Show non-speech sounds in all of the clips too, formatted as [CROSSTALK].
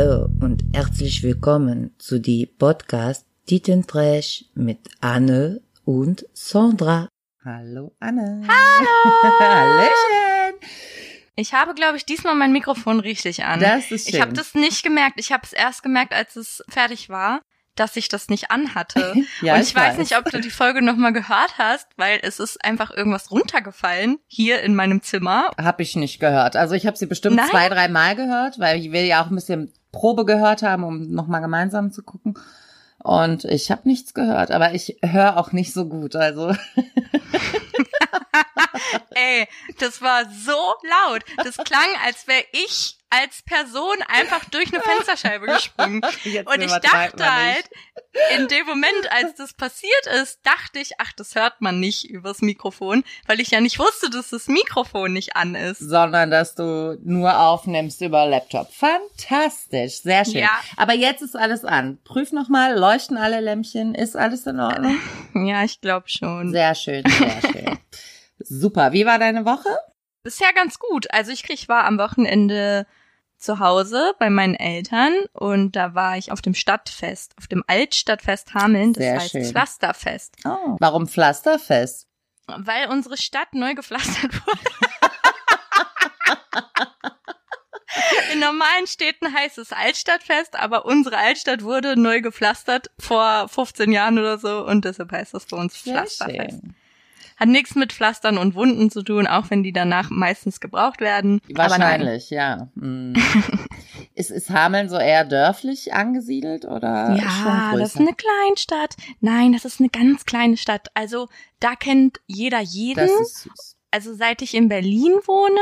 Hallo und herzlich willkommen zu die Podcast Tittentrash mit Anne und Sandra. Hallo Anne. Hallo. [LAUGHS] Hallöchen. Ich habe, glaube ich, diesmal mein Mikrofon richtig an. Das ist schön. Ich habe das nicht gemerkt. Ich habe es erst gemerkt, als es fertig war, dass ich das nicht anhatte. [LAUGHS] Ja, Und ich, ich weiß weiß. nicht, ob du die Folge nochmal gehört hast, weil es ist einfach irgendwas runtergefallen hier in meinem Zimmer. Hab ich nicht gehört. Also ich habe sie bestimmt Nein? zwei, drei Mal gehört, weil ich will ja auch ein bisschen Probe gehört haben, um nochmal gemeinsam zu gucken. Und ich habe nichts gehört, aber ich höre auch nicht so gut. Also [LAUGHS] Ey, das war so laut. Das klang, als wäre ich als Person einfach durch eine Fensterscheibe gesprungen. [LAUGHS] Jetzt Und ich dachte halt, in dem Moment, als das passiert ist, dachte ich, ach, das hört man nicht übers Mikrofon, weil ich ja nicht wusste, dass das Mikrofon nicht an ist. sondern dass du nur aufnimmst über Laptop. Fantastisch, sehr schön. Ja. Aber jetzt ist alles an. Prüf nochmal, leuchten alle Lämpchen, ist alles in Ordnung? [LAUGHS] Ja, ich glaube schon. Sehr schön, sehr [LAUGHS] schön. Super. Wie war deine Woche? Bisher ganz gut. Also ich, ich war am Wochenende zu Hause bei meinen Eltern und da war ich auf dem Stadtfest, auf dem Altstadtfest Hameln, das Sehr heißt schön. Pflasterfest, Oh. Warum Pflasterfest? weil unsere Stadt neu gepflastert wurde. [LAUGHS] In normalen Städten heißt es Altstadtfest, aber unsere Altstadt wurde neu gepflastert vor 15 Jahren oder so und deshalb heißt das bei uns Pflasterfest. schön. Hat nichts mit Pflastern und Wunden zu tun, auch wenn die danach meistens gebraucht werden. Wahrscheinlich, ja. Hm. [LAUGHS] ist, ist Hameln so eher dörflich angesiedelt oder Ja, das ist eine Kleinstadt. Nein, das ist eine ganz kleine Stadt. Also da kennt jeder jeden. Also seit ich in Berlin wohne,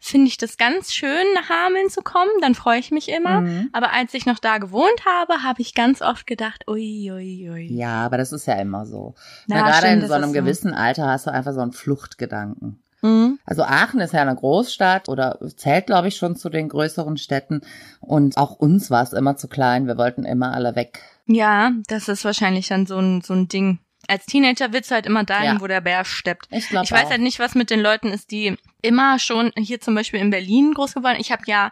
finde ich das ganz schön, nach Hameln zu kommen. Dann freue ich mich immer. Mhm. Aber als ich noch da gewohnt habe, habe ich ganz oft gedacht, ui, ui, ui. Ja, aber das ist ja immer so. Ja, Na, gerade stimmt, in so einem ist so. gewissen Alter hast du einfach so einen Fluchtgedanken. Mhm. Also Aachen ist ja eine Großstadt oder zählt, glaube ich, schon zu den größeren Städten. Und auch uns war es immer zu klein. Wir wollten immer alle weg. Ja, das ist wahrscheinlich dann so ein, so ein Ding. Als Teenager willst du halt immer dahin, Ja. wo der Bär steppt. Ich glaube Ich weiß auch. halt nicht, was mit den Leuten ist, die immer schon hier zum Beispiel in Berlin groß geworden. Ich habe ja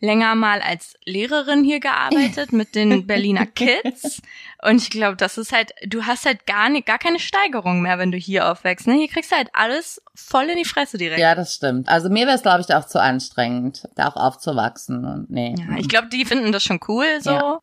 länger mal als Lehrerin hier gearbeitet mit den [LAUGHS] Berliner Kids und ich glaube, das ist halt, du hast halt gar nicht, gar keine Steigerung mehr, wenn du hier aufwächst. Ne? Hier kriegst du halt alles voll in die Fresse direkt. Ja, das stimmt. Also mir wäre es, glaube ich, auch zu anstrengend, da auch aufzuwachsen. Und nee. Ja, ich glaube, die finden das schon cool so. Ja.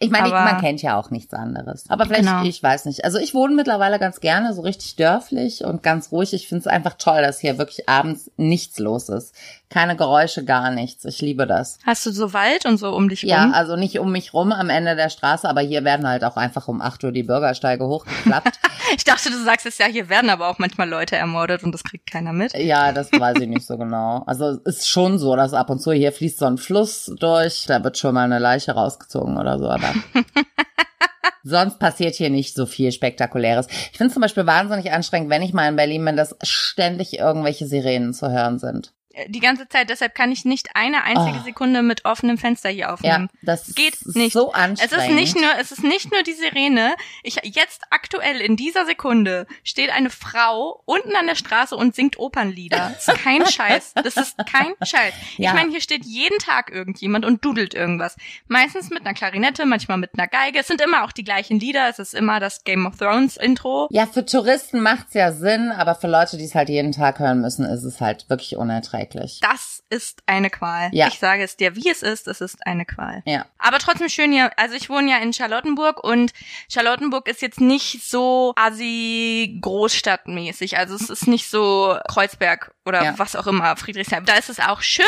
Ich meine, Aber- man kennt ja auch nichts anderes. Aber vielleicht, Genau. ich weiß nicht. Also ich wohne mittlerweile ganz gerne so richtig dörflich und ganz ruhig. Ich finde es einfach toll, dass hier wirklich abends nichts los ist. Keine Geräusche, gar nichts. Ich liebe das. Hast du so Wald und so um dich Ja, rum? also nicht um mich rum am Ende der Straße, aber hier werden halt auch einfach um 8 Uhr die Bürgersteige hochgeklappt. [LAUGHS] Ich dachte, du sagst es ja, hier werden aber auch manchmal Leute ermordet und das kriegt keiner mit. ja, das [LAUGHS] weiß ich nicht so genau. Also es ist schon so, dass ab und zu hier fließt so ein Fluss durch, da wird schon mal eine Leiche rausgezogen oder so, aber [LAUGHS] Sonst passiert hier nicht so viel Spektakuläres. Ich finde es zum Beispiel wahnsinnig anstrengend, wenn ich mal in Berlin bin, dass ständig irgendwelche Sirenen zu hören sind. Die ganze Zeit, deshalb kann ich nicht eine einzige Oh. Sekunde mit offenem Fenster hier Ja, aufnehmen. das Geht ist nicht. so Es anstrengend. ist nicht nur, es ist nicht nur die Sirene. Ich jetzt aktuell in dieser Sekunde steht eine Frau unten an der Straße und singt Opernlieder. Das ist kein [LAUGHS] Scheiß. Das ist kein Scheiß. Ja. Ich meine, hier steht jeden Tag irgendjemand und dudelt irgendwas. Meistens mit einer Klarinette, manchmal mit einer Geige. Es sind immer auch die gleichen Lieder. Es ist immer das Game of Thrones Intro. Ja, für Touristen macht's ja Sinn, aber für Leute, die es halt jeden Tag hören müssen, ist es halt wirklich unerträglich. Das ist eine Qual. Ja. Ich sage es dir, wie es ist. Es ist eine Qual. Ja. Aber trotzdem schön hier. Also ich wohne ja in Charlottenburg und Charlottenburg ist jetzt nicht so assi großstadtmäßig. Also es ist nicht so Kreuzberg oder Ja. was auch immer, Friedrichshain. Da ist es auch schön,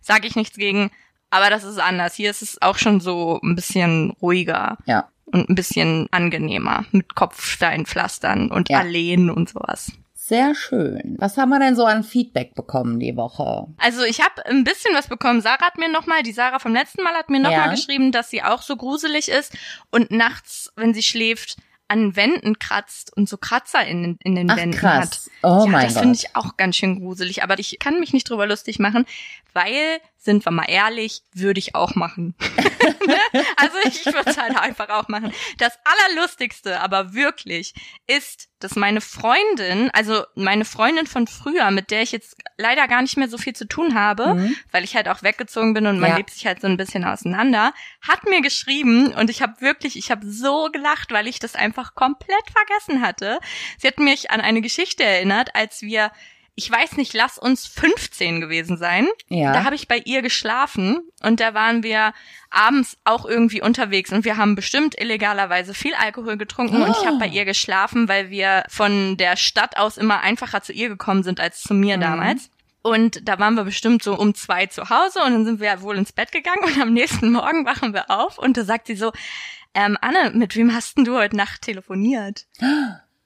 sage ich nichts gegen. Aber das ist anders. Hier ist es auch schon so ein bisschen ruhiger Ja. und ein bisschen angenehmer mit Kopfsteinpflastern und Ja. Alleen und sowas. Sehr schön. Was haben wir denn so an Feedback bekommen die Woche? Also ich habe ein bisschen was bekommen. Sarah hat mir nochmal, die Sarah vom letzten Mal hat mir nochmal Ja. geschrieben, dass sie auch so gruselig ist und nachts, wenn sie schläft, an Wänden kratzt und so Kratzer in, in den Ach Wänden krass. hat. Oh ja, mein das finde ich auch ganz schön gruselig. Aber ich kann mich nicht drüber lustig machen, weil sind wir mal ehrlich, würde ich auch machen. [LAUGHS] also ich würde es halt einfach auch machen. Das Allerlustigste, aber wirklich, ist, dass meine Freundin, also meine Freundin von früher, mit der ich jetzt leider gar nicht mehr so viel zu tun habe, Mhm. weil ich halt auch weggezogen bin und man Ja. lebt sich halt so ein bisschen auseinander, hat mir geschrieben und ich habe wirklich, ich habe so gelacht, weil ich das einfach komplett vergessen hatte. Sie hat mich an eine Geschichte erinnert, als wir ich weiß nicht, lass uns 15 gewesen sein. Ja. Da habe ich bei ihr geschlafen und da waren wir abends auch irgendwie unterwegs und wir haben bestimmt illegalerweise viel Alkohol getrunken und ich habe bei ihr geschlafen, weil wir von der Stadt aus immer einfacher zu ihr gekommen sind als zu mir Mhm. damals. Und da waren wir bestimmt so um zwei zu Hause und dann sind wir wohl ins Bett gegangen und am nächsten Morgen wachen wir auf und da sagt sie so, ähm, Anne, mit wem hast denn du heute Nacht telefoniert?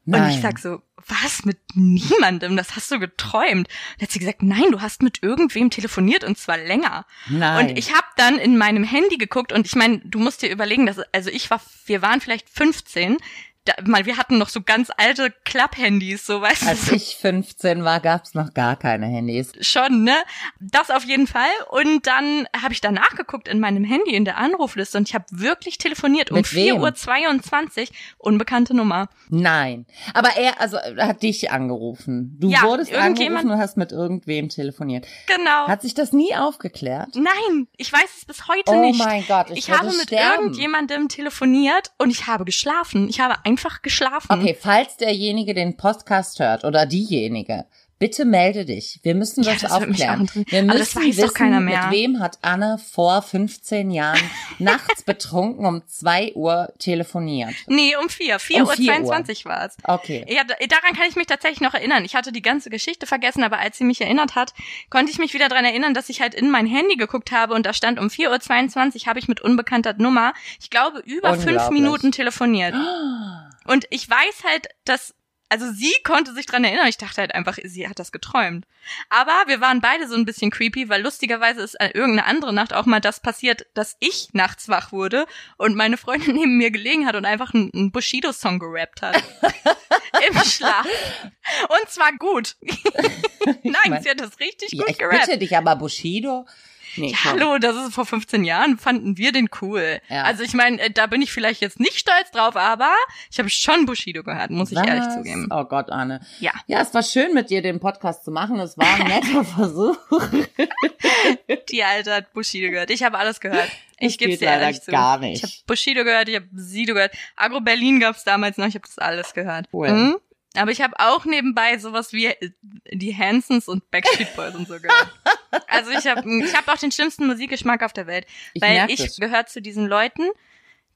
Und ich sag so, was, mit niemandem? Das hast du geträumt. Und hat sie gesagt, nein, du hast mit irgendwem telefoniert und zwar länger. Nein. Und ich habe dann in meinem Handy geguckt und ich meine, du musst dir überlegen, dass also ich war, wir waren vielleicht 15. Da, mal, wir hatten noch so ganz alte Klapphandys, so weißt Als du. ich 15 war, gab's noch gar keine Handys. Schon, ne? Das auf jeden Fall. Und dann habe ich danach geguckt in meinem Handy in der Anrufliste und ich habe wirklich telefoniert um Mit wem? 4.22 Uhr, unbekannte Nummer. Nein. Aber er, also, er hat dich angerufen. Du Ja, wurdest angerufen und hast mit irgendwem telefoniert. Genau. Hat sich das nie aufgeklärt? Nein, ich weiß es bis heute Oh nicht. mein Gott, ich ich habe mit sterben. irgendjemandem telefoniert und ich habe geschlafen. Ich habe einfach geschlafen. Okay, falls derjenige den Podcast hört oder diejenige, bitte melde dich. Wir müssen Ja, das, das würde mich aufklären. Wir Aber müssen das weiß doch wissen, keiner mehr. mit wem hat Anne vor 15 Jahren [LAUGHS] nachts betrunken um 2 Uhr telefoniert. Nee, um vier. Vier Um Uhr vier 22 war es. Okay. Ja, da- daran kann ich mich tatsächlich noch erinnern. Ich hatte die ganze Geschichte vergessen, aber als sie mich erinnert hat, konnte ich mich wieder dran erinnern, dass ich halt in mein Handy geguckt habe und da stand um 4.22 Uhr habe ich mit unbekannter Nummer, ich glaube, über fünf. Minuten telefoniert. [GASPS] Und ich weiß halt, dass, also sie konnte sich dran erinnern. Ich dachte halt einfach, sie hat das geträumt. Aber wir waren beide so ein bisschen creepy, weil lustigerweise ist äh, irgendeine andere Nacht auch mal das passiert, dass ich nachts wach wurde und meine Freundin [LAUGHS] neben mir gelegen hat und einfach einen, Bushido-Song gerappt hat. [LAUGHS] Im Schlaf. Und zwar gut. [LAUGHS] Nein, mein- sie hat das richtig gut ich gerappt. bitte dich, aber Bushido? Nee, Ja, hallo, das ist vor 15 Jahren, fanden wir den cool. Ja. Also ich meine, äh, da bin ich vielleicht jetzt nicht stolz drauf, aber ich habe schon Bushido gehört, muss ich ehrlich zugeben. Oh Gott, Anne. Ja. Ja, es war schön mit dir den Podcast zu machen. Es war ein [LAUGHS] netter Versuch. [LAUGHS] Die Alte hat Bushido gehört. Ich habe alles gehört. Ich gebe dir leider ehrlich zu. gar nicht. Ich habe Bushido gehört, ich habe Sido gehört. Agro Berlin gab's damals noch, ich habe das alles gehört. Cool. Mhm. Aber ich habe auch nebenbei sowas wie äh, die Hansons und Backstreet Boys und so gehört. [LAUGHS] Also ich habe ich hab auch den schlimmsten Musikgeschmack auf der Welt, Ich weil ich das. gehöre zu diesen Leuten,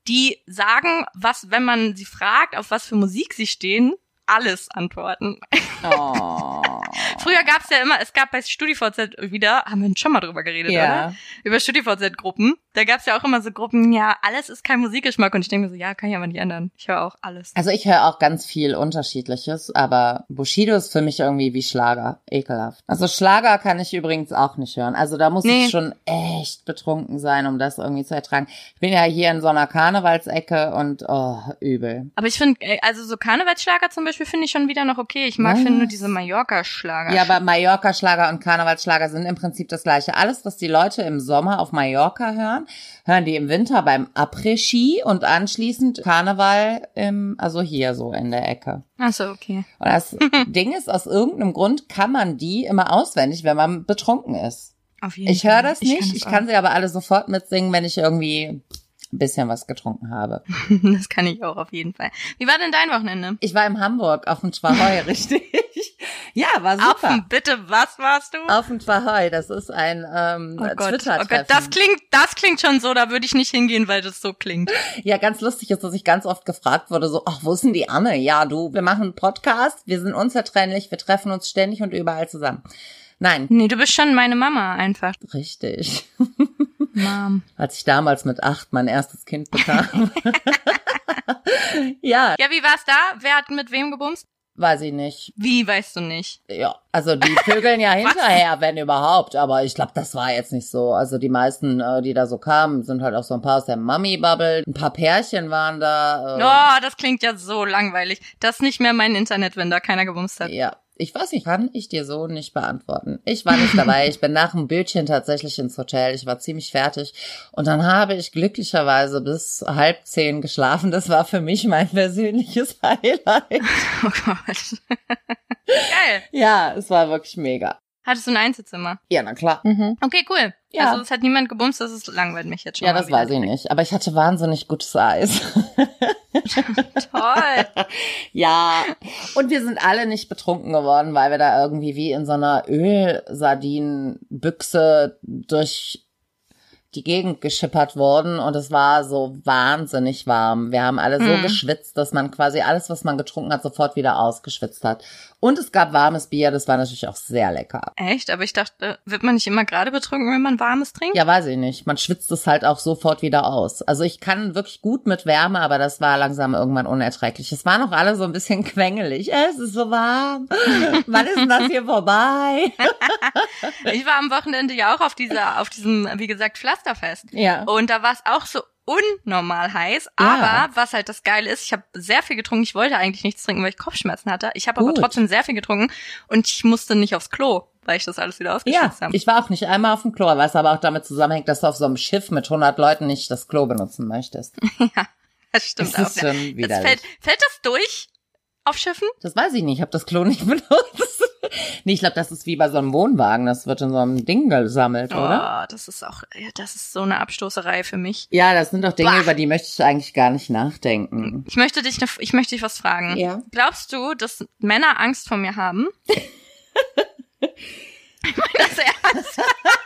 die sagen, was, wenn man sie fragt, auf was für Musik sie stehen, alles antworten. Oh. [LAUGHS] Früher gab's ja immer, es gab bei StudiVZ wieder, haben wir schon mal drüber geredet, Ja. oder? Über StudiVZ-Gruppen. Da gab's ja auch immer so Gruppen, ja, alles ist kein Musikgeschmack. Und ich denke mir so, ja, kann ich aber nicht ändern. Ich höre auch alles. Also ich höre auch ganz viel Unterschiedliches, aber Bushido ist für mich irgendwie wie Schlager. Ekelhaft. Also Schlager kann ich übrigens auch nicht hören. Also da muss Nee. ich schon echt betrunken sein, um das irgendwie zu ertragen. Ich bin ja hier in so einer Karnevalsecke und oh, übel. Aber ich finde, also so Karnevalsschlager zum Beispiel finde ich schon wieder noch okay. Ich mag finde nur diese Mallorca-Schlager. Ja, aber Mallorca-Schlager und Karnevalsschlager sind im Prinzip das gleiche. Alles, was die Leute im Sommer auf Mallorca hören, hören die im Winter beim Après-Ski und anschließend Karneval im, also hier so in der Ecke. Ach so, okay. Und das [LAUGHS] Ding ist, aus irgendeinem Grund kann man die immer auswendig, wenn man betrunken ist. Auf jeden Ich höre das nicht. kann Ich kann sie aber alle sofort mitsingen, wenn ich irgendwie bisschen was getrunken habe. [LAUGHS] Das kann ich auch auf jeden Fall. Wie war denn dein Wochenende? Ich war in Hamburg auf dem Schwahoi, [LAUGHS] richtig? Ja, war Auf super. dem, bitte, was warst du? Auf dem Schwahoi, das ist ein ähm, Oh Gott, oh Twitter-Treffen. Gott, das klingt, das klingt schon so, da würde ich nicht hingehen, weil das so klingt. Ja, ganz lustig ist, dass ich ganz oft gefragt wurde, so, ach, wo ist denn die Anne? Ja, du, wir machen einen Podcast, wir sind unzertrennlich, wir treffen uns ständig und überall zusammen. Nein, Nee, du bist schon meine Mama einfach. richtig. [LAUGHS] Mom. Als ich damals mit acht mein erstes Kind bekam. [LAUGHS] ja, Ja, wie war's da? Wer hat mit wem gebumst? weiß ich nicht. Wie, weißt du nicht? Ja, also die vögeln ja [LAUGHS] hinterher, wenn überhaupt, aber ich glaube, das war jetzt nicht so. Also die meisten, äh, die da so kamen, sind halt auch so ein paar aus der Mummy-Bubble. Ein paar Pärchen waren da. Äh, Oh, das klingt ja so langweilig. Das ist nicht mehr mein Internet, wenn da keiner gebumst hat. Ja, Ich weiß nicht, kann ich dir so nicht beantworten. Ich war nicht dabei. Ich bin nach dem Bildchen tatsächlich ins Hotel. Ich war ziemlich fertig. Und dann habe ich glücklicherweise bis halb zehn geschlafen. Das war für mich mein persönliches [LAUGHS] Highlight. Oh Gott. [LAUGHS] Geil. Ja, es war wirklich mega. Hattest du ein Einzelzimmer? Ja, na klar. Okay, cool. Ja. Also es hat niemand gebumst, das ist langweilt mich jetzt schon. Ja, mal das wieder weiß ich nicht. Aber ich hatte wahnsinnig gutes Eis. [LAUGHS] [LAUGHS] Toll. ja. Und wir sind alle nicht betrunken geworden, weil wir da irgendwie wie in so einer Ölsardinenbüchse durch die Gegend geschippert wurden und es war so wahnsinnig warm. Wir haben alle so Mhm. geschwitzt, dass man quasi alles, was man getrunken hat, sofort wieder ausgeschwitzt hat. Und es gab warmes Bier, das war natürlich auch sehr lecker. Echt? Aber ich dachte, wird man nicht immer gerade betrunken, wenn man warmes trinkt? Ja, weiß ich nicht. Man schwitzt es halt auch sofort wieder aus. Also ich kann wirklich gut mit Wärme, aber das war langsam irgendwann unerträglich. Es waren auch alle so ein bisschen [LAUGHS] quengelig. Es ist so warm. [LAUGHS] Wann ist denn das hier vorbei? [LAUGHS] Ich war am Wochenende ja auch auf dieser, auf diesem, wie gesagt, Pflasterfest. Ja. Und da war es auch so unnormal heiß. Ja. Aber was halt das Geile ist, ich habe sehr viel getrunken. Ich wollte eigentlich nichts trinken, weil ich Kopfschmerzen hatte. Ich habe aber trotzdem sehr viel getrunken und ich musste nicht aufs Klo, weil ich das alles wieder Ja, ausgeschwitzt habe. ich war auch nicht einmal auf dem Klo, was aber auch damit zusammenhängt, dass du auf so einem Schiff mit 100 Leuten nicht das Klo benutzen möchtest. [LAUGHS] Das stimmt Das ist auch. Ja. schon Das fällt, fällt das durch auf Schiffen? Das weiß ich nicht, ich habe das Klo nicht [LAUGHS] benutzt. [LAUGHS] nee, ich glaube, das ist wie bei so einem Wohnwagen, das wird in so einem Ding gesammelt, oder? Oh, das ist auch, das ist so eine Abstoßerei für mich. Ja, das sind doch Dinge, Bah. über die möchte ich eigentlich gar nicht nachdenken. Ich möchte dich, ne, ich möchte dich was fragen. Ja. Glaubst du, dass Männer Angst vor mir haben? [LAUGHS] ich meine das ernst. [LAUGHS]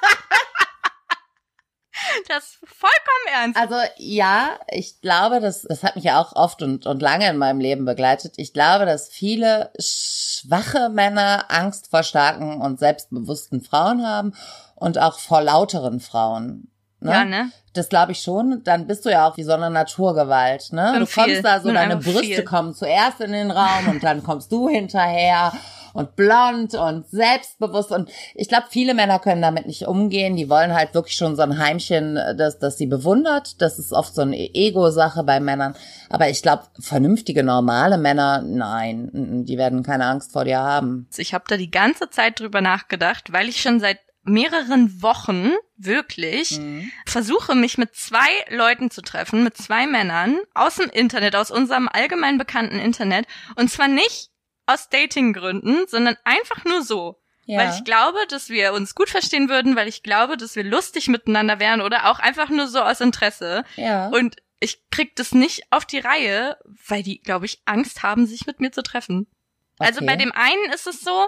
das ist vollkommen ernst. Also ja, ich glaube, das, das hat mich ja auch oft und, und lange in meinem Leben begleitet. Ich glaube, dass viele schwache Männer Angst vor starken und selbstbewussten Frauen haben und auch vor lauteren Frauen. Ne? Ja, ne? Das glaube ich schon. Dann bist du ja auch wie so eine Naturgewalt, ne? Du viel. kommst da so, Bin deine Brüste viel. kommen zuerst in den Raum und dann kommst du hinterher und blond und selbstbewusst und ich glaube, viele Männer können damit nicht umgehen. Die wollen halt wirklich schon so ein Heimchen, das, das sie bewundert. Das ist oft so eine Ego-Sache bei Männern. Aber ich glaube, vernünftige, normale Männer, nein, die werden keine Angst vor dir haben. Ich habe da die ganze Zeit drüber nachgedacht, weil ich schon seit mehreren Wochen wirklich versuche, mich mit zwei Leuten zu treffen, mit zwei Männern aus dem Internet, aus unserem allgemein bekannten Internet. Und zwar nicht aus Datinggründen, sondern einfach nur so. Weil ich glaube, dass wir uns gut verstehen würden, weil ich glaube, dass wir lustig miteinander wären oder auch einfach nur so aus Interesse. ja. Und ich krieg das nicht auf die Reihe, weil die, glaube ich, Angst haben, sich mit mir zu treffen. Also Okay. bei dem einen ist es so,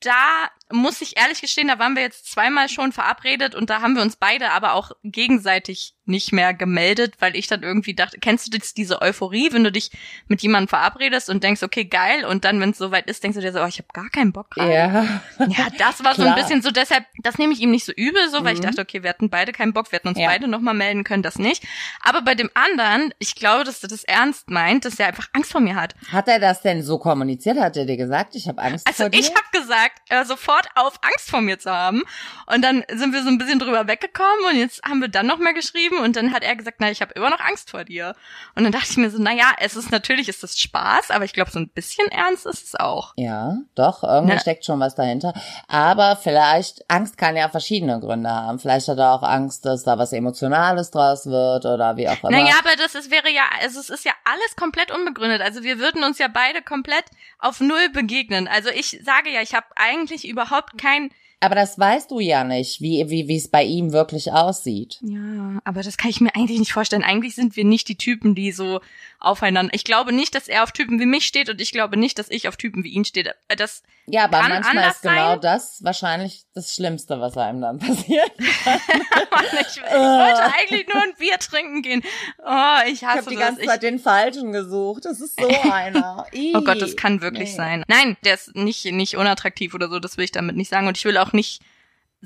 da muss ich ehrlich gestehen, da waren wir jetzt zweimal schon verabredet und da haben wir uns beide aber auch gegenseitig nicht mehr gemeldet, weil ich dann irgendwie dachte, kennst du das, diese Euphorie, wenn du dich mit jemandem verabredest und denkst, okay, geil, und dann, wenn es soweit ist, denkst du dir so, oh, ich habe gar keinen Bock gerade. ja. Ja, das war so ein bisschen so, deshalb, das nehme ich ihm nicht so übel, so, weil ich Mhm. dachte, okay, wir hatten beide keinen Bock, wir hätten uns Ja. beide nochmal melden können, das nicht. Aber bei dem anderen, ich glaube, dass er das ernst meint, dass er einfach Angst vor mir hat. Hat er das denn so kommuniziert? Hat er dir gesagt, ich habe Angst Also vor dir? ich habe gesagt, er sofort auf, Angst vor mir zu haben. Und dann sind wir so ein bisschen drüber weggekommen und jetzt haben wir dann nochmal geschrieben und dann hat er gesagt, na, ich habe immer noch Angst vor dir. Und dann dachte ich mir so, na ja, es ist natürlich, ist das Spaß, aber ich glaube, so ein bisschen ernst ist es auch. Ja, doch, irgendwie Ne? steckt schon was dahinter. Aber vielleicht, Angst kann ja verschiedene Gründe haben. Vielleicht hat er auch Angst, dass da was Emotionales draus wird oder wie auch immer. Naja, aber das ist, wäre ja, also es ist ja alles komplett unbegründet. Also wir würden uns ja beide komplett auf Null begegnen. Also ich sage ja, ich habe eigentlich überhaupt kein, Aber das weißt du ja nicht, wie, wie, wie es bei ihm wirklich aussieht. ja, aber das kann ich mir eigentlich nicht vorstellen. Eigentlich sind wir nicht die Typen, die so aufeinander. Ich glaube nicht, dass er auf Typen wie mich steht und ich glaube nicht, dass ich auf Typen wie ihn stehe. Das, Ja, aber manchmal ist genau sein. das wahrscheinlich das Schlimmste, was einem dann [LAUGHS] passiert. [LAUGHS] ich, ich wollte eigentlich nur ein Bier trinken gehen. Oh, ich Ich hasse habe die das. ganze Ich, Zeit den Falschen gesucht. Das ist so [LAUGHS] einer. Oh Gott, das kann wirklich Nee. sein. Nein, der ist nicht, nicht unattraktiv oder so, das will ich damit nicht sagen. Und ich will auch nicht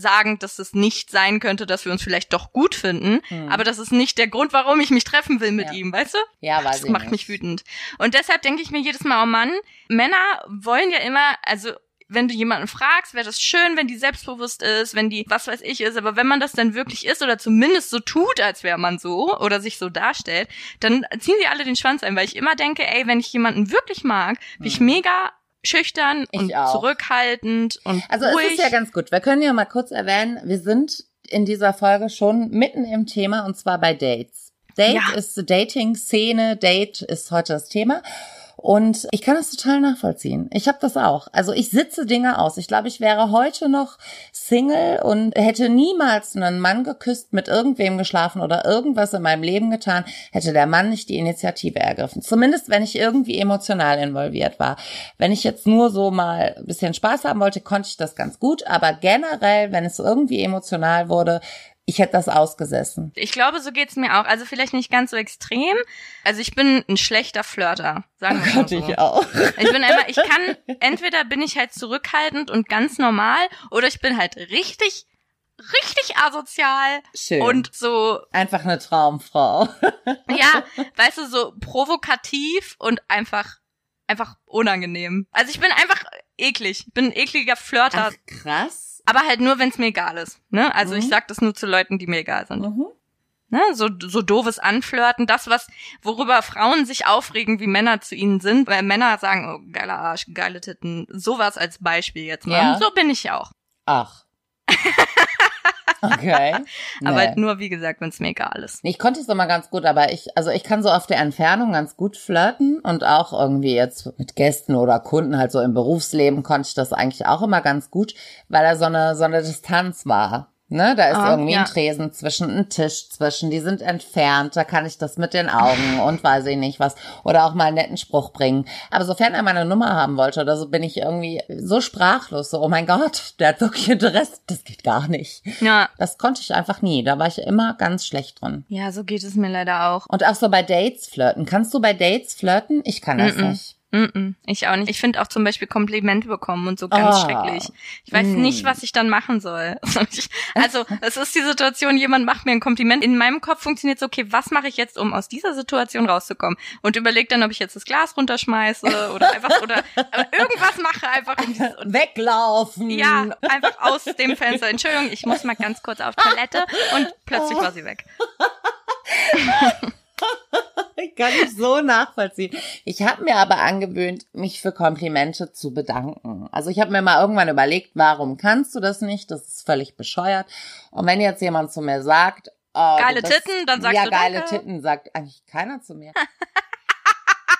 sagen, dass es nicht sein könnte, dass wir uns vielleicht doch gut finden. Aber das ist nicht der Grund, warum ich mich treffen will mit Hm. Ja. ihm, weißt du? Ja, weiß Das ich macht nicht. mich wütend. Und deshalb denke ich mir jedes Mal, oh Mann, Männer wollen ja immer, also wenn du jemanden fragst, wäre das schön, wenn die selbstbewusst ist, wenn die was weiß ich ist, aber wenn man das dann wirklich ist oder zumindest so tut, als wäre man so oder sich so darstellt, dann ziehen die alle den Schwanz ein, weil ich immer denke, ey, wenn ich jemanden wirklich mag, bin ich mega schüchtern und zurückhaltend und Also ruhig. es ist ja ganz gut. Wir können ja mal kurz erwähnen, wir sind in dieser Folge schon mitten im Thema und zwar bei Dates. Date Ja. ist Dating-Szene, Date ist heute das Thema. Und ich kann das total nachvollziehen. Ich habe das auch. Also ich sitze Dinge aus. Ich glaube, ich wäre heute noch Single und hätte niemals einen Mann geküsst, mit irgendwem geschlafen oder irgendwas in meinem Leben getan, hätte der Mann nicht die Initiative ergriffen. Zumindest wenn ich irgendwie emotional involviert war. Wenn ich jetzt nur so mal ein bisschen Spaß haben wollte, konnte ich das ganz gut. Aber generell, wenn es irgendwie emotional wurde, ich hätte das ausgesessen. Ich glaube, so geht's mir auch. Also vielleicht nicht ganz so extrem. Also ich bin ein schlechter Flirter, sagen wir mal so. auch. Ich bin immer, ich kann, entweder bin ich halt zurückhaltend und ganz normal oder ich bin halt richtig, richtig asozial Schön. und so, einfach eine Traumfrau. [LAUGHS] ja, weißt du, so provokativ und einfach, einfach unangenehm. Also ich bin einfach eklig. Ich bin ein ekliger Flirter, Ach, krass. Aber halt nur, wenn es mir egal ist. Ne? Also Mhm. ich sag das nur zu Leuten, die mir egal sind. Mhm. Ne? So, so doofes Anflirten, das, was, worüber Frauen sich aufregen, wie Männer zu ihnen sind, weil Männer sagen, oh, geiler Arsch, geile Titten, sowas als Beispiel jetzt mal. Ja. So bin ich auch. Ach. [LAUGHS] Okay. [LAUGHS] Aber Nee. halt nur, wie gesagt, wenn es mir egal ist. Ich konnte es immer ganz gut, aber ich, also ich kann so auf der Entfernung ganz gut flirten und auch irgendwie jetzt mit Gästen oder Kunden halt so im Berufsleben konnte ich das eigentlich auch immer ganz gut, weil da so eine, so eine Distanz war. Ne, da ist Ah, irgendwie ja. ein Tresen zwischen, ein Tisch zwischen, die sind entfernt, da kann ich das mit den Augen und weiß ich nicht was oder auch mal einen netten Spruch bringen. Aber sofern er meine Nummer haben wollte oder so, bin ich irgendwie so sprachlos, so, oh mein Gott, der hat wirklich Interesse, das geht gar nicht. Ja. Das konnte ich einfach nie, da war ich immer ganz schlecht drin. Ja, so geht es mir leider auch. Und auch so bei Dates flirten. Kannst du bei Dates flirten? Ich kann das Mm-mm. nicht. Mm -mm, ich auch nicht. Ich finde auch zum Beispiel Komplimente bekommen und so ganz Ah. schrecklich. Ich weiß Mm. nicht, was ich dann machen soll. [LAUGHS] Also, es ist die Situation, jemand macht mir ein Kompliment. In meinem Kopf funktioniert so, okay, was mache ich jetzt, um aus dieser Situation rauszukommen? Und überleg dann, ob ich jetzt das Glas runterschmeiße oder einfach, oder irgendwas mache einfach. Um Weglaufen. ja, einfach aus dem Fenster. Entschuldigung, ich muss mal ganz kurz auf Toilette und plötzlich war sie weg. [LAUGHS] Ich [LAUGHS] kann ich so nachvollziehen. Ich habe mir aber angewöhnt, mich für Komplimente zu bedanken. Also ich habe mir mal irgendwann überlegt, warum kannst du das nicht? Das ist völlig bescheuert. Und wenn jetzt jemand zu mir sagt, oh, Geile bist- Titten, dann sagst ja, du geile Danke. Titten, sagt eigentlich keiner zu mir.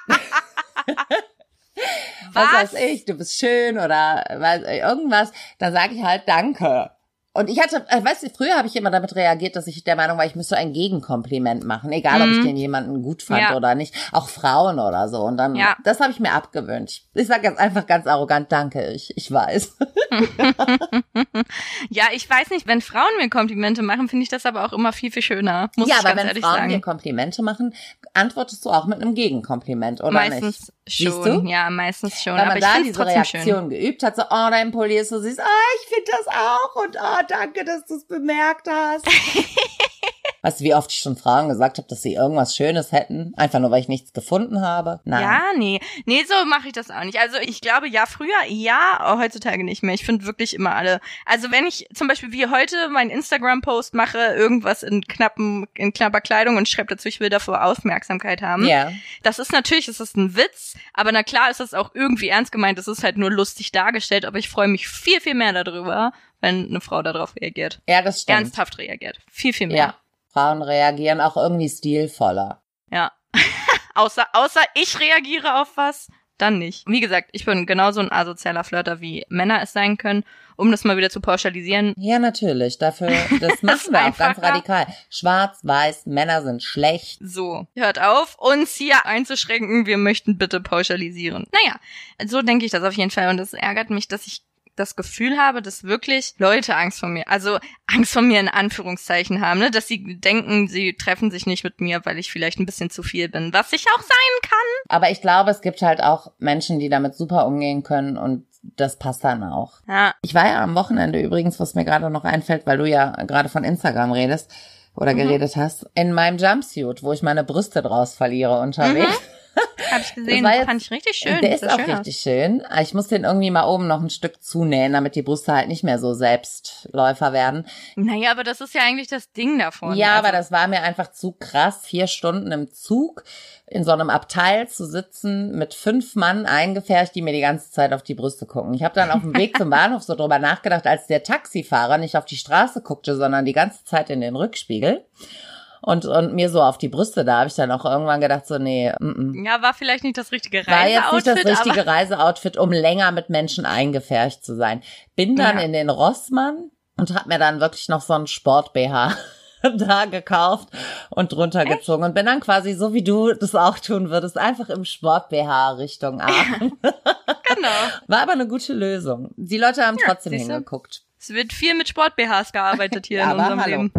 was [LAUGHS] Was? weiß ich, du bist schön oder weiß, irgendwas, dann sage ich halt Danke. Und ich hatte, äh, weißt du, früher habe ich immer damit reagiert, dass ich der Meinung war, ich müsste ein Gegenkompliment machen, egal ob ich Mhm. den jemanden gut fand Ja. oder nicht, auch Frauen oder so. Und dann, Ja. das habe ich mir abgewöhnt. Ich, sage jetzt einfach ganz arrogant, danke, ich, ich weiß. [LAUGHS] Ja, ich weiß nicht, wenn Frauen mir Komplimente machen, finde ich das aber auch immer viel, viel schöner. Muss ja, ich aber ganz wenn ehrlich Frauen sagen. dir Komplimente machen, antwortest du auch mit einem Gegenkompliment, oder meistens nicht? Siehst schon. du? Ja, meistens schon. Weil aber man ich da diese trotzdem schön. Reaktion geübt hat, so, oh, dein Pulli ist so süß, ah, ich finde das auch und oh, danke, dass du es bemerkt hast. [LAUGHS] weißt du, wie oft ich schon Frauen gesagt habe, dass sie irgendwas Schönes hätten, einfach nur, weil ich nichts gefunden habe? Nein. Ja, nee. Nee, so mache ich das auch nicht. Also ich glaube, ja, früher, ja, heutzutage nicht mehr. Ich finde wirklich immer alle. Also wenn ich zum Beispiel wie heute meinen Instagram-Post mache, irgendwas in knappen, in knapper Kleidung und schreibe dazu, ich will dafür Aufmerksamkeit haben. Ja. Das ist natürlich, es ist ein Witz, aber na klar ist das auch irgendwie ernst gemeint. Es ist halt nur lustig dargestellt, aber ich freue mich viel, viel mehr darüber, wenn eine Frau darauf reagiert. Ja, das stimmt. Ernsthaft reagiert. Viel, viel mehr. Ja. Frauen reagieren auch irgendwie stilvoller. Ja. [LAUGHS] außer, außer ich reagiere auf was, dann nicht. Wie gesagt, ich bin genauso ein asozialer Flirter, wie Männer es sein können, um das mal wieder zu pauschalisieren. Ja, natürlich. Dafür, [LAUGHS] das machen wir auch ganz radikal. Schwarz, weiß, Männer sind schlecht. So, hört auf, uns hier einzuschränken. Wir möchten bitte pauschalisieren. Naja, so denke ich das auf jeden Fall. Und es ärgert mich, dass ich das Gefühl habe, dass wirklich Leute Angst vor mir, also Angst vor mir in Anführungszeichen haben, ne? dass sie denken, sie treffen sich nicht mit mir, weil ich vielleicht ein bisschen zu viel bin, was ich auch sein kann. Aber ich glaube, es gibt halt auch Menschen, die damit super umgehen können und das passt dann auch. Ja, Ich war ja am Wochenende übrigens, was mir gerade noch einfällt, weil du ja gerade von Instagram redest oder Mhm. geredet hast, in meinem Jumpsuit, wo ich meine Brüste draus verliere unterwegs. [LAUGHS] Habe ich gesehen, jetzt- fand ich richtig schön. Der ist Sah auch schön aus. richtig schön. Ich muss den irgendwie mal oben noch ein Stück zunähen, damit die Brüste halt nicht mehr so Selbstläufer werden. Naja, aber das ist ja eigentlich das Ding davon. ja, also, aber das war mir einfach zu krass, vier Stunden im Zug in so einem Abteil zu sitzen mit fünf Mann eingefärbt, die mir die ganze Zeit auf die Brüste gucken. Ich habe dann auf dem Weg zum [LAUGHS] Bahnhof so drüber nachgedacht, als der Taxifahrer nicht auf die Straße guckte, sondern die ganze Zeit in den Rückspiegel. Und, und mir so auf die Brüste, da habe ich dann auch irgendwann gedacht, so, nee, mm, mm. Ja, war vielleicht nicht das richtige war jetzt nicht das Reiseoutfit, richtige Reiseoutfit, um länger mit Menschen eingefärbt zu sein. Bin dann Ja. in den Rossmann und hab mir dann wirklich noch so einen Sport-BH [LAUGHS] da gekauft und drunter gezogen und bin dann quasi so wie du das auch tun würdest, einfach im Sport-BH Richtung Aachen. genau. [LAUGHS] War aber eine gute Lösung. Die Leute haben trotzdem siehst du? hingeguckt. Es wird viel mit Sport-BHs gearbeitet hier [LAUGHS] in Aber unserem hallo. Leben.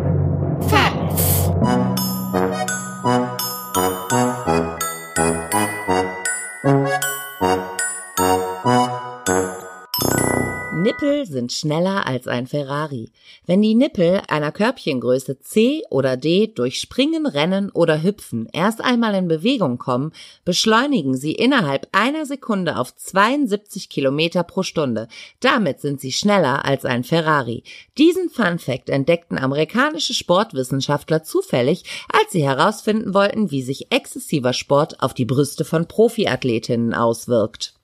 Nippel sind schneller als ein Ferrari. Wenn die Nippel einer Körbchengröße C oder D durch Springen, Rennen oder Hüpfen erst einmal in Bewegung kommen, beschleunigen sie innerhalb einer Sekunde auf 72 Kilometer pro Stunde. Damit sind sie schneller als ein Ferrari. Diesen Fun Fact entdeckten amerikanische Sportwissenschaftler zufällig, als sie herausfinden wollten, wie sich exzessiver Sport auf die Brüste von Profiathletinnen auswirkt.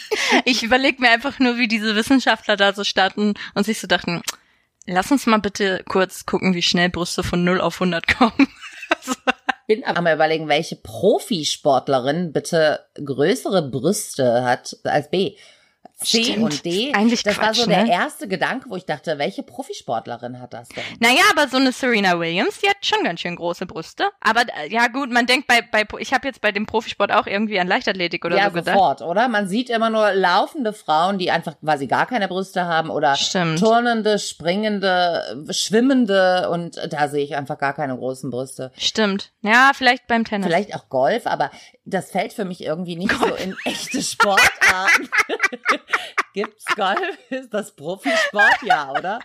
[LAUGHS] Ich überlege mir einfach nur, wie diese Wissenschaftler da so starten und sich so dachten, lass uns mal bitte kurz gucken, wie schnell Brüste von 0 auf 100 kommen. Also, Bin aber mal überlegen, welche Profisportlerin bitte größere Brüste hat als B. C Stimmt. und D. Eigentlich das war Quatsch, so der ne? erste Gedanke, wo ich dachte, welche Profisportlerin hat das denn? naja, aber so eine Serena Williams, die hat schon ganz schön große Brüste. Aber äh, ja gut, man denkt bei, bei ich habe jetzt bei dem Profisport auch irgendwie an Leichtathletik oder ja, so gedacht. sofort, oder? Man sieht immer nur laufende Frauen, die einfach quasi gar keine Brüste haben oder Stimmt. turnende, springende, schwimmende und da sehe ich einfach gar keine großen Brüste. Stimmt. Ja, vielleicht beim Tennis. Vielleicht auch Golf, aber das fällt für mich irgendwie nicht so in echte Sportarten. [LAUGHS] Gibt's Golf? [LAUGHS] Ist das Profisport? Ja, oder?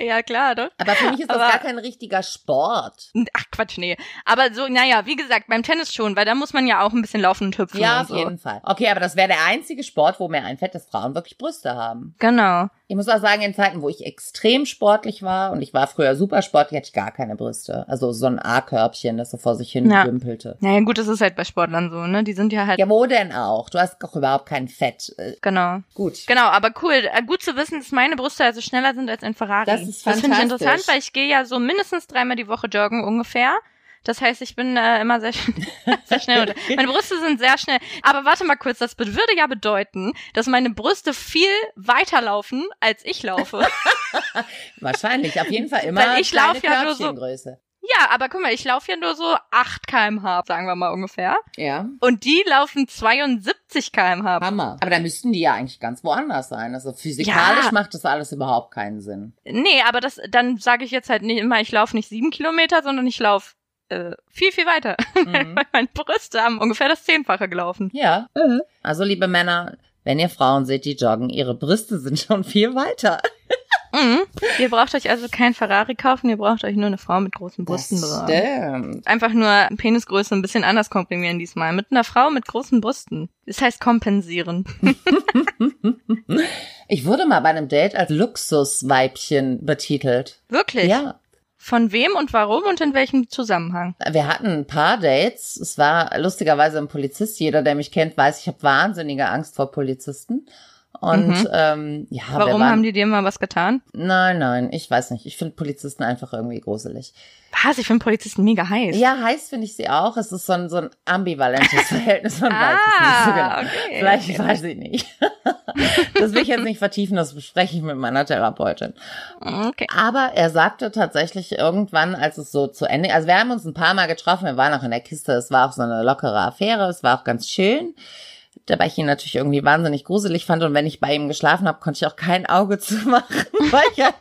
Ja, klar, doch. Aber für mich ist das Aber- gar kein richtiger Sport. Ach Quatsch, nee. Aber so, naja, wie gesagt, beim Tennis schon, weil da muss man ja auch ein bisschen laufen und hüpfen Ja, und auf so. jeden Fall. Okay, aber das wäre der einzige Sport, wo mir einfällt, dass Frauen wirklich Brüste haben. Genau. Ich muss auch sagen, in Zeiten, wo ich extrem sportlich war und ich war früher super sportlich, hatte ich gar keine Brüste. Also so ein A-Körbchen, das so vor sich hin Ja. dümpelte. Naja, gut, das ist halt bei Sportlern so, ne? Die sind ja halt. Ja, wo denn auch? Du hast doch überhaupt kein Fett. Äh, Genau. Gut. Genau, aber cool. Äh, Gut zu wissen, dass meine Brüste also schneller sind als ein Ferrari. Das ist Das finde ich fantastisch. interessant, weil ich gehe ja so mindestens dreimal die Woche joggen ungefähr. Das heißt, ich bin äh, immer sehr, [LAUGHS] sehr schnell. Unter. Meine Brüste sind sehr schnell. Aber warte mal kurz, das würde ja bedeuten, dass meine Brüste viel weiter laufen, als ich laufe. [LAUGHS] Wahrscheinlich, auf jeden Fall immer Weil ich kleine lauf ja nur so- ja, aber guck mal, ich laufe ja nur so 8 kmh, sagen wir mal ungefähr. Ja. Und die laufen 72 kmh. Hammer. Aber da müssten die ja eigentlich ganz woanders sein. Also physikalisch Ja. macht das alles überhaupt keinen Sinn. Nee, aber das, dann sage ich jetzt halt nicht immer, ich laufe nicht sieben Kilometer, sondern ich laufe äh, viel, viel weiter. [LAUGHS] Mhm. Meine Brüste haben ungefähr das Zehnfache gelaufen. Ja. Also, liebe Männer, wenn ihr Frauen seht, die joggen, ihre Brüste sind schon viel weiter. Mhm. Ihr braucht euch also kein Ferrari kaufen, ihr braucht euch nur eine Frau mit großen Brüsten Das stimmt. Einfach nur Penisgröße ein bisschen anders komprimieren diesmal. Mit einer Frau mit großen Brüsten. Das heißt kompensieren. [LAUGHS] Ich wurde mal bei einem Date als Luxusweibchen betitelt. Wirklich? Ja. Von wem und warum und in welchem Zusammenhang? Wir hatten ein paar Dates. Es war lustigerweise ein Polizist. Jeder, der mich kennt, weiß, ich habe wahnsinnige Angst vor Polizisten. Und Mhm. ähm, ja, Warum waren, haben die dir mal was getan? Nein, nein, ich weiß nicht. Ich finde Polizisten einfach irgendwie gruselig. Was? Ich finde Polizisten mega heiß. Ja, heiß finde ich sie auch. Es ist so ein, so ein ambivalentes [LAUGHS] Verhältnis. Man weiß es nicht so genau. Ah, okay. Vielleicht okay. weiß ich nicht. [LAUGHS] das will ich jetzt nicht vertiefen, das bespreche ich mit meiner Therapeutin. Okay. Aber er sagte tatsächlich irgendwann, als es so zu Ende, also wir haben uns ein paar Mal getroffen, wir waren auch in der Kiste, es war auch so eine lockere Affäre, es war auch ganz schön. Dabei ich ihn natürlich irgendwie wahnsinnig gruselig fand und wenn ich bei ihm geschlafen habe, konnte ich auch kein Auge [LAUGHS] zumachen, weil ich halt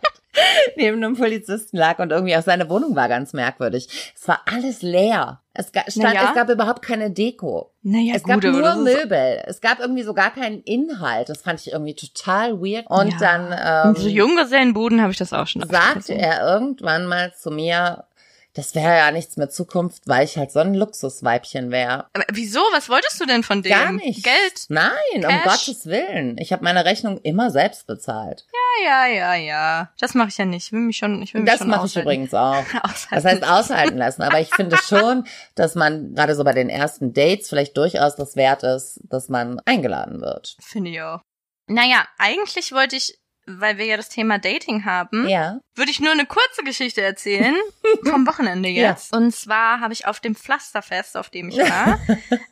neben einem Polizisten lag und irgendwie auch seine Wohnung war ganz merkwürdig. Es war alles leer. Es, ga, stand, Na ja. es gab überhaupt keine Deko. Naja, es gut, gab aber nur Möbel. Es gab irgendwie so gar keinen Inhalt. Das fand ich irgendwie total weird. Und Ja. dann In ähm, so Junggesellenbuden habe ich das auch schon. sagte er irgendwann mal zu mir, das wäre ja nichts mit Zukunft, weil ich halt so ein Luxusweibchen wäre. Wieso? Was wolltest du denn von dem? Gar nicht. Geld? Nein, um Cash? Gottes Willen. Ich habe meine Rechnung immer selbst bezahlt. Ja, ja, ja, ja. Das mache ich ja nicht. Ich will mich schon, ich will mich Das schon mache ich übrigens auch. [LAUGHS] Aushalten. Das heißt aushalten lassen. Aber ich finde schon, dass man gerade so bei den ersten Dates vielleicht durchaus das wert ist, dass man eingeladen wird. Finde ich auch. Naja, eigentlich wollte ich, weil wir ja das Thema Dating haben, Ja. würde ich nur eine kurze Geschichte erzählen [LAUGHS] vom Wochenende Ja. jetzt. Und zwar habe ich auf dem Pflasterfest, auf dem ich [LAUGHS] war,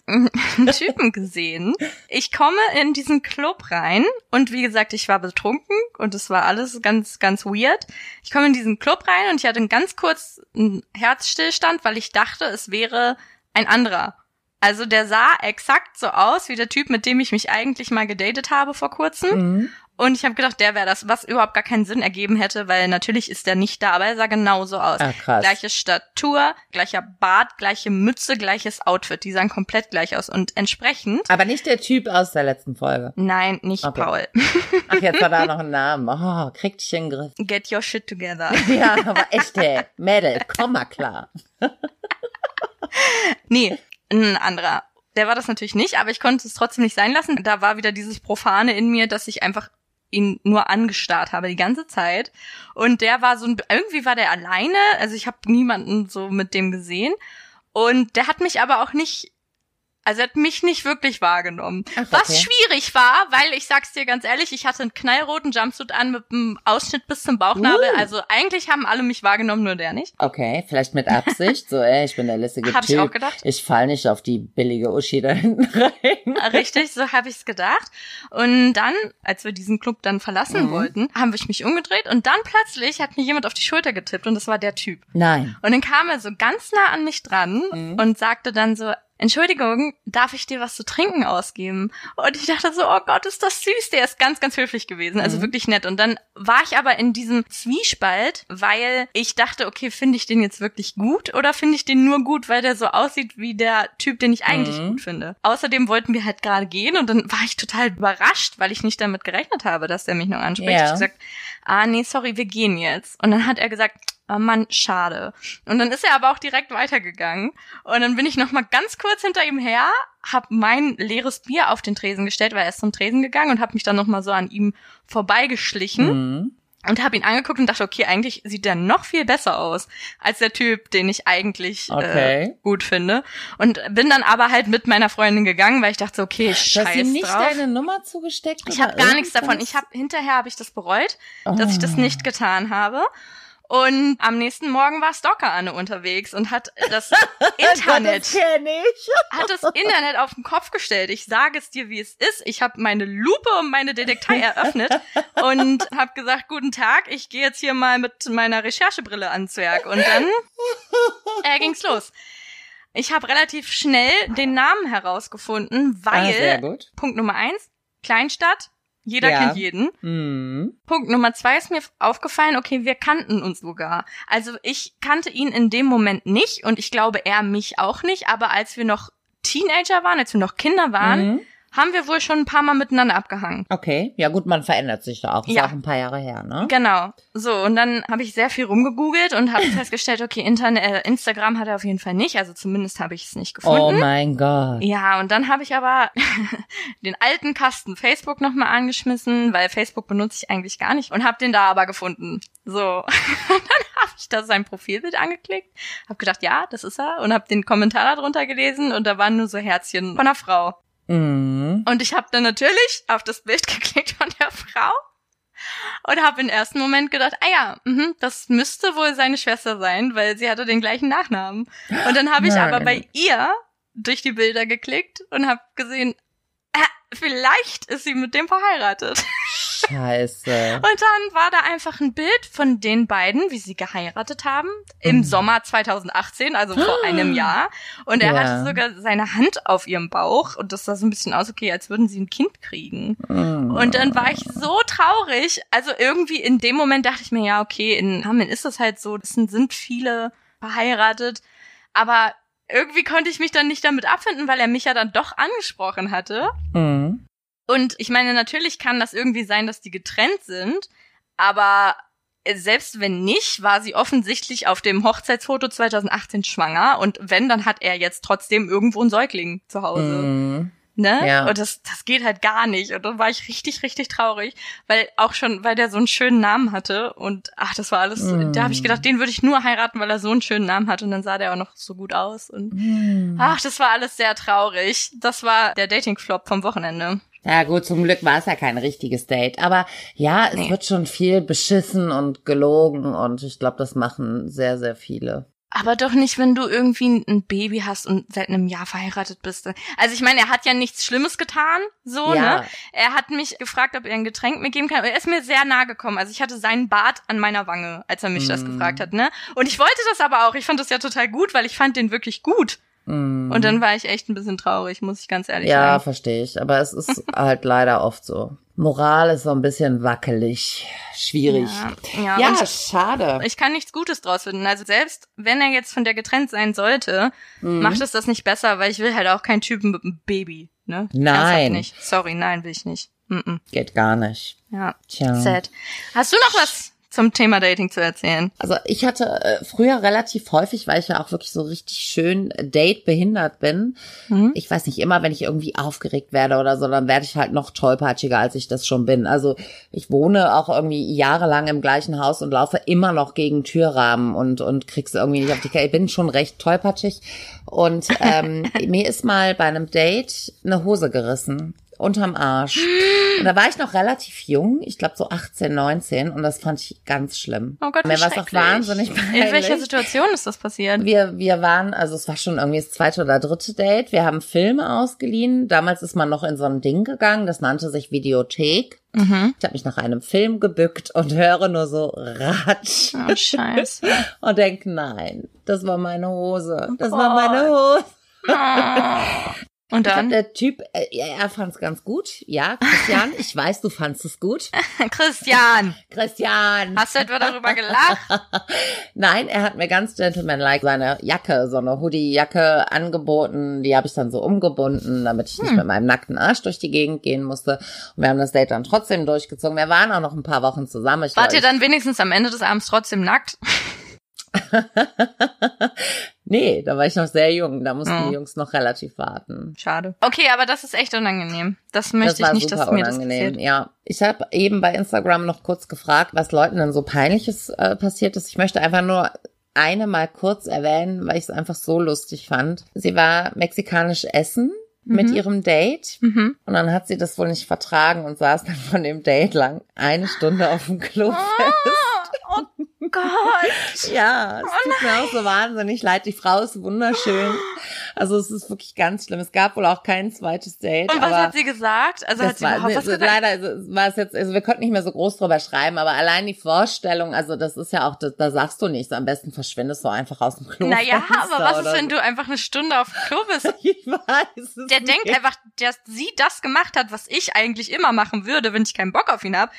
einen Typen gesehen. Ich komme in diesen Club rein und wie gesagt, ich war betrunken und es war alles ganz, ganz weird. Ich komme in diesen Club rein und ich hatte ganz kurz einen Herzstillstand, weil ich dachte, es wäre ein anderer. Also der sah exakt so aus wie der Typ, mit dem ich mich eigentlich mal gedatet habe vor kurzem. Mhm. Und ich habe gedacht, der wäre das, was überhaupt gar keinen Sinn ergeben hätte, weil natürlich ist der nicht da, aber er sah genauso aus. Ah, krass. Gleiche Statur, gleicher Bart, gleiche Mütze, gleiches Outfit. Die sahen komplett gleich aus. Und entsprechend, Aber nicht der Typ aus der letzten Folge. nein, nicht Okay. Paul. Ach, jetzt war da [LAUGHS] noch ein Name. Oh, krieg dich in den Griff. Get your shit together. [LAUGHS] Ja, aber echt, ey. Mädel, komm mal klar. [LAUGHS] Nee, ein anderer. Der war das natürlich nicht, aber ich konnte es trotzdem nicht sein lassen. Da war wieder dieses Profane in mir, dass ich einfach ihn nur angestarrt habe die ganze Zeit. Und der war so ein, irgendwie war der alleine, also ich habe niemanden so mit dem gesehen. Und der hat mich aber auch nicht, also er hat mich nicht wirklich wahrgenommen. Ach, Was okay. schwierig war, weil ich sag's dir ganz ehrlich, ich hatte einen knallroten Jumpsuit an mit einem Ausschnitt bis zum Bauchnabel. Uh. Also eigentlich haben alle mich wahrgenommen, nur der nicht. Okay, vielleicht mit Absicht. So, ey, ich bin der lässige [LAUGHS] Hab ich Typ. auch gedacht. Ich fall nicht auf die billige Uschi da hinten rein. Richtig, so habe ich's gedacht. Und dann, als wir diesen Club dann verlassen Mhm. wollten, haben wir mich umgedreht und dann plötzlich hat mir jemand auf die Schulter getippt und das war der Typ. Nein. Und dann kam er so ganz nah an mich dran Mhm. und sagte dann so, Entschuldigung, darf ich dir was zu trinken ausgeben? Und ich dachte so, oh Gott, ist das süß. Der ist ganz, ganz höflich gewesen, also Mhm. wirklich nett. Und dann war ich aber in diesem Zwiespalt, weil ich dachte, okay, finde ich den jetzt wirklich gut oder finde ich den nur gut, weil der so aussieht wie der Typ, den ich eigentlich Mhm. gut finde. Außerdem wollten wir halt gerade gehen und dann war ich total überrascht, weil ich nicht damit gerechnet habe, dass der mich noch anspricht. Ja. Ich gesagt, ah nee, sorry, wir gehen jetzt. Und dann hat er gesagt, oh Mann, schade. Und dann ist er aber auch direkt weitergegangen. Und dann bin ich noch mal ganz kurz hinter ihm her, hab mein leeres Bier auf den Tresen gestellt, weil er ist zum Tresen gegangen und hab mich dann noch mal so an ihm vorbeigeschlichen Mhm. und hab ihn angeguckt und dachte, okay, eigentlich sieht der noch viel besser aus als der Typ, den ich eigentlich äh, Okay. gut finde. Und bin dann aber halt mit meiner Freundin gegangen, weil ich dachte, so, okay, Du hast scheiß ihm nicht drauf. deine Nummer zugesteckt? Ich habe gar nichts davon. Ich habe hinterher habe ich das bereut, dass ich das Oh. nicht getan habe. Und am nächsten Morgen war Stalker Anne unterwegs und hat das [LAUGHS] Internet Das hat das Internet auf den Kopf gestellt. Ich sage es dir, wie es ist. Ich habe meine Lupe und meine Detektei eröffnet und habe gesagt, guten Tag, ich gehe jetzt hier mal mit meiner Recherchebrille ans Werk. Und dann äh, ging's los. Ich habe relativ schnell den Namen herausgefunden, Ah, weil gut. Punkt Nummer eins, Kleinstadt, jeder Ja. kennt jeden. Mhm. Punkt Nummer zwei ist mir aufgefallen, okay, wir kannten uns sogar. Also ich kannte ihn in dem Moment nicht und ich glaube er mich auch nicht, aber als wir noch Teenager waren, als wir noch Kinder waren, Mhm. Haben wir wohl schon ein paar Mal miteinander abgehangen. Okay, ja gut, man verändert sich da auch. Ist Ja. auch ein paar Jahre her, ne? Genau. So, und dann habe ich sehr viel rumgegoogelt und habe [LAUGHS] festgestellt, okay, Internet, äh, Instagram hat er auf jeden Fall nicht, also zumindest habe ich es nicht Oh gefunden. mein Gott. Ja, und dann habe ich aber [LAUGHS] den alten Kasten Facebook nochmal angeschmissen, weil Facebook benutze ich eigentlich gar nicht und habe den da aber gefunden. So, [LAUGHS] und dann habe ich da sein Profilbild angeklickt, habe gedacht, ja, das ist er und habe den Kommentar darunter gelesen und da waren nur so Herzchen von einer Frau. Mhm. Und ich habe dann natürlich auf das Bild [LAUGHS] geklickt von der Frau und habe im ersten Moment gedacht, ah ja, mhm, das müsste wohl seine Schwester sein, weil sie hatte den gleichen Nachnamen. Und dann habe ich Nein. aber bei ihr durch die Bilder geklickt und habe gesehen, ah, vielleicht ist sie mit dem verheiratet. [LAUGHS] Scheiße. Und dann war da einfach ein Bild von den beiden, wie sie geheiratet haben, im Mhm. Sommer 2018, also vor einem Jahr. Und er Ja. hatte sogar seine Hand auf ihrem Bauch und das sah so ein bisschen aus, okay, als würden sie ein Kind kriegen. Mhm. Und dann war ich so traurig. Also irgendwie in dem Moment dachte ich mir, ja, okay, in Hameln ist es halt so, es sind, sind viele verheiratet. Aber irgendwie konnte ich mich dann nicht damit abfinden, weil er mich ja dann doch angesprochen hatte. Mhm. Und ich meine, natürlich kann das irgendwie sein, dass die getrennt sind, aber äh, selbst wenn nicht, war sie offensichtlich auf dem Hochzeitsfoto 2018 schwanger und wenn, dann hat er jetzt trotzdem irgendwo einen Säugling zu Hause. Mhm. Ne? Ja. Und das, das geht halt gar nicht. Und dann war ich richtig, richtig traurig, weil auch schon, weil der so einen schönen Namen hatte und ach, das war alles, Mm. da habe ich gedacht, den würde ich nur heiraten, weil er so einen schönen Namen hat und dann sah der auch noch so gut aus und Mhm. ach, das war alles sehr traurig. Das war der Dating-Flop vom Wochenende. Ja gut, zum Glück war es ja kein richtiges Date. Aber ja, es Nee. wird schon viel beschissen und gelogen und ich glaube, das machen sehr, sehr viele. Aber doch nicht, wenn du irgendwie ein Baby hast und seit einem Jahr verheiratet bist. Also ich meine, er hat ja nichts Schlimmes getan, so, Ja. ne? Er hat mich gefragt, ob er ein Getränk mir geben kann. Er ist mir sehr nahe gekommen. Also ich hatte seinen Bart an meiner Wange, als er mich das Mm. gefragt hat, ne? Und ich wollte das aber auch. Ich fand das ja total gut, weil ich fand den wirklich gut. Mhm. Und dann war ich echt ein bisschen traurig, muss ich ganz ehrlich Ja, sagen. verstehe ich. Aber es ist [LAUGHS] halt leider oft so. Moral ist so ein bisschen wackelig, schwierig. Ja, ja, Ja, schade. ich kann nichts Gutes draus finden. Also selbst wenn er jetzt von der getrennt sein sollte, Mhm. macht es das nicht besser, weil ich will halt auch keinen Typen mit einem Baby, ne? Nein. Nicht. Sorry, nein, will ich nicht. Mm -mm. Geht gar nicht. Ja, Tja. sad. Hast du noch was zum Thema Dating zu erzählen? Also ich hatte äh, früher relativ häufig, weil ich ja auch wirklich so richtig schön date behindert bin. Mhm. Ich weiß nicht, immer wenn ich irgendwie aufgeregt werde oder so, dann werde ich halt noch tollpatschiger, als ich das schon bin. Also ich wohne auch irgendwie jahrelang im gleichen Haus und laufe immer noch gegen Türrahmen und, und krieg's irgendwie nicht auf die Kette. Ich bin schon recht tollpatschig. Und ähm, [LAUGHS] mir ist mal bei einem Date eine Hose gerissen. Unterm Arsch. Und da war ich noch relativ jung, ich glaube so 18, 19 und das fand ich ganz schlimm. Oh Gott, Mir war es auch wahnsinnig In peinlich. welcher Situation ist das passiert? Wir, wir waren, also es war schon irgendwie das zweite oder dritte Date. Wir haben Filme ausgeliehen. Damals ist man noch in so ein Ding gegangen, das nannte sich Videothek. Mhm. Ich habe mich nach einem Film gebückt und höre nur so Ratsch Oh, scheiße. [LAUGHS] und denk, nein, das war meine Hose. Das Oh war meine Hose. Und Ich glaub, dann? der Typ, äh, er, fand es ganz gut. Ja, Christian, [LAUGHS] ich weiß, du fandst es gut. [LAUGHS] Christian, Christian. hast du etwa darüber gelacht? [LAUGHS] Nein, er hat mir ganz gentlemanlike seine Jacke, so eine Hoodie-Jacke angeboten. Die habe ich dann so umgebunden, damit ich nicht mit meinem nackten Arsch durch die Gegend gehen musste. Und wir haben das Date dann trotzdem durchgezogen. Wir waren auch noch ein paar Wochen zusammen. Ich Wart war- ihr dann wenigstens am Ende des Abends trotzdem nackt? Nee, da war ich noch sehr jung. Da mussten Oh. die Jungs noch relativ warten. Schade. Okay, aber das ist echt unangenehm. Das möchte das ich nicht, dass mir das unangenehm. passiert. Ja, ich habe eben bei Instagram noch kurz gefragt, was Leuten denn so peinliches äh, passiert ist. Ich möchte einfach nur eine mal kurz erwähnen, weil ich es einfach so lustig fand. Sie war mexikanisch essen mit Mhm. ihrem Date Mhm. und dann hat sie das wohl nicht vertragen und saß dann von dem Date lang eine Stunde auf dem Klo fest. Oh Gott. Ja, es tut mir auch so wahnsinnig leid. Die Frau ist wunderschön. Also es ist wirklich ganz schlimm. Es gab wohl auch kein zweites Date. Und was hat sie gesagt? Also hat sie war, überhaupt was so, gesagt? leider also, war es jetzt, also wir konnten nicht mehr so groß drüber schreiben, aber allein die Vorstellung, also das ist ja auch, da, da sagst du nichts. Am besten verschwindest du einfach aus dem Klo. Naja, [LAUGHS] aber was ist, wenn du einfach eine Stunde auf dem Klo bist? [LAUGHS] Ich weiß. es Der denkt einfach, dass sie das gemacht hat, was ich eigentlich immer machen würde, wenn ich keinen Bock auf ihn hab,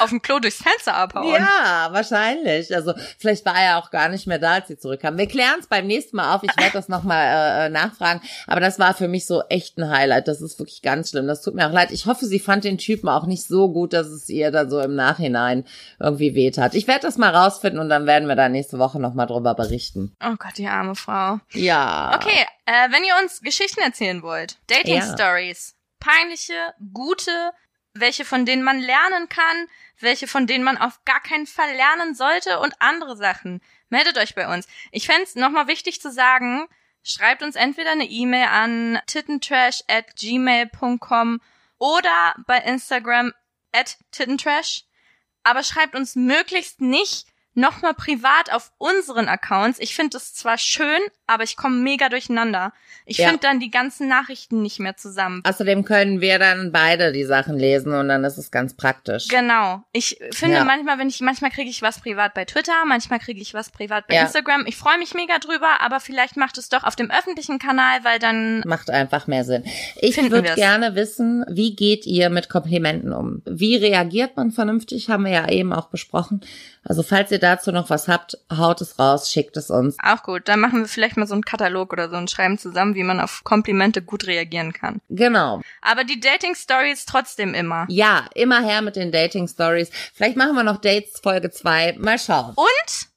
auf dem Klo durchs Fenster abhauen. Ja, wahrscheinlich. Also vielleicht war er auch gar nicht mehr da, als sie zurückkam. Wir klären es beim nächsten Mal auf. Ich werde das nochmal äh, nachfragen. Aber das war für mich so echt ein Highlight. Das ist wirklich ganz schlimm. Das tut mir auch leid. Ich hoffe, sie fand den Typen auch nicht so gut, dass es ihr dann so im Nachhinein irgendwie weht hat. Ich werde das mal rausfinden und dann werden wir da nächste Woche nochmal drüber berichten. Oh Gott, die arme Frau. Ja. Okay, äh, wenn ihr uns Geschichten erzählen wollt, Dating Ja. Stories, peinliche, gute, welche von denen man lernen kann, welche von denen man auf gar keinen Fall lernen sollte und andere Sachen. Meldet euch bei uns. Ich fänd's nochmal wichtig zu sagen, schreibt uns entweder eine E-Mail an tittentrash at gmail.com oder bei Instagram at tittentrash. Aber schreibt uns möglichst nicht nochmal privat auf unseren Accounts. Ich finde es zwar schön, aber ich komme mega durcheinander. Ich Ja. finde dann die ganzen Nachrichten nicht mehr zusammen. Außerdem können wir dann beide die Sachen lesen und dann ist es ganz praktisch. Genau. Ich finde Ja. manchmal, wenn ich, manchmal kriege ich was privat bei Twitter, manchmal kriege ich was privat bei Ja. Instagram. Ich freue mich mega drüber, aber vielleicht macht es doch auf dem öffentlichen Kanal, weil dann Macht einfach mehr Sinn. Ich würde gerne wissen, wie geht ihr mit Komplimenten um? Wie reagiert man vernünftig? Haben wir ja eben auch besprochen. Also falls ihr dazu noch was habt, haut es raus, schickt es uns. Auch gut. Dann machen wir vielleicht mal so einen Katalog oder so und schreiben zusammen, wie man auf Komplimente gut reagieren kann. Genau. Aber die Dating-Stories trotzdem immer. Ja, immer her mit den Dating Stories. Vielleicht machen wir noch Dates Folge 2. Mal schauen. Und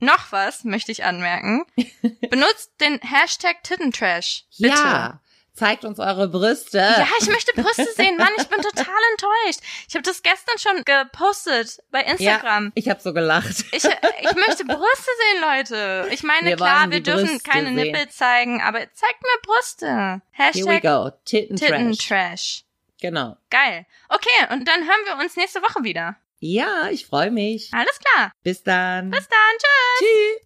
noch was möchte ich anmerken. [LAUGHS] Benutzt den Hashtag Tittentrash. Bitte. Ja. Zeigt uns eure Brüste. Ja, ich möchte Brüste [LAUGHS] sehen, Mann. Ich bin total enttäuscht. Ich habe das gestern schon gepostet bei Instagram. Ja, ich habe so gelacht. Ich, ich möchte Brüste sehen, Leute. Ich meine, Wir klar, wir dürfen Brüste keine sehen. Nippel zeigen, aber zeigt mir Brüste. Here we Hashtag go. Tittentrash. Tittentrash. Genau. Geil. Okay, und dann hören wir uns nächste Woche wieder. Ja, ich freue mich. Alles klar. Bis dann. Bis dann. Tschüss. Tschüss.